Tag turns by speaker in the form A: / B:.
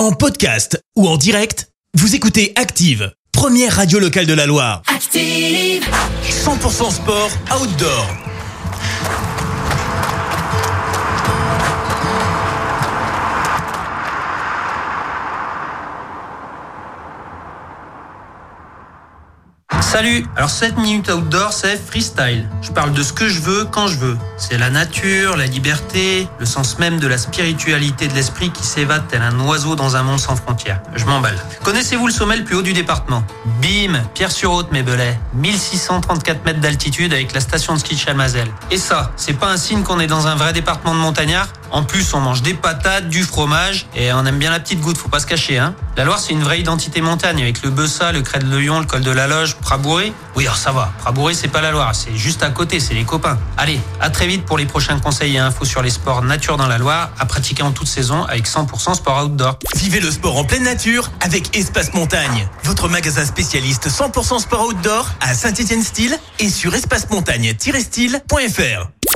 A: En podcast ou en direct, vous écoutez Active, première radio locale de la Loire.
B: Active.
A: 100% sport outdoor.
C: Salut Alors 7 minutes outdoor, c'est freestyle. Je parle de ce que je veux quand je veux. C'est la nature, la liberté, le sens même de la spiritualité de l'esprit qui s'évade tel un oiseau dans un monde sans frontières. Je m'emballe. Connaissez-vous le sommet le plus haut du département? Bim Pierre-sur-Haute, mes belets. 1634 mètres d'altitude avec la station de ski de Chalmazel. Et ça, c'est pas un signe qu'on est dans un vrai département de montagnard? En plus, on mange des patates, du fromage et on aime bien la petite goutte, faut pas se cacher. Hein. La Loire, c'est une vraie identité montagne avec le Bessa, le Crête de Lyon, le col de la Loge, Prabouré. Oui, alors ça va. Prabouré, c'est pas la Loire, c'est juste à côté, c'est les copains. Allez, à très vite pour les prochains conseils et infos sur les sports nature dans la Loire à pratiquer en toute saison avec 100% sport outdoor.
A: Vivez le sport en pleine nature avec Espace Montagne, votre magasin spécialiste 100% sport outdoor à Saint-Étienne-Style et sur espacemontagne-style.fr.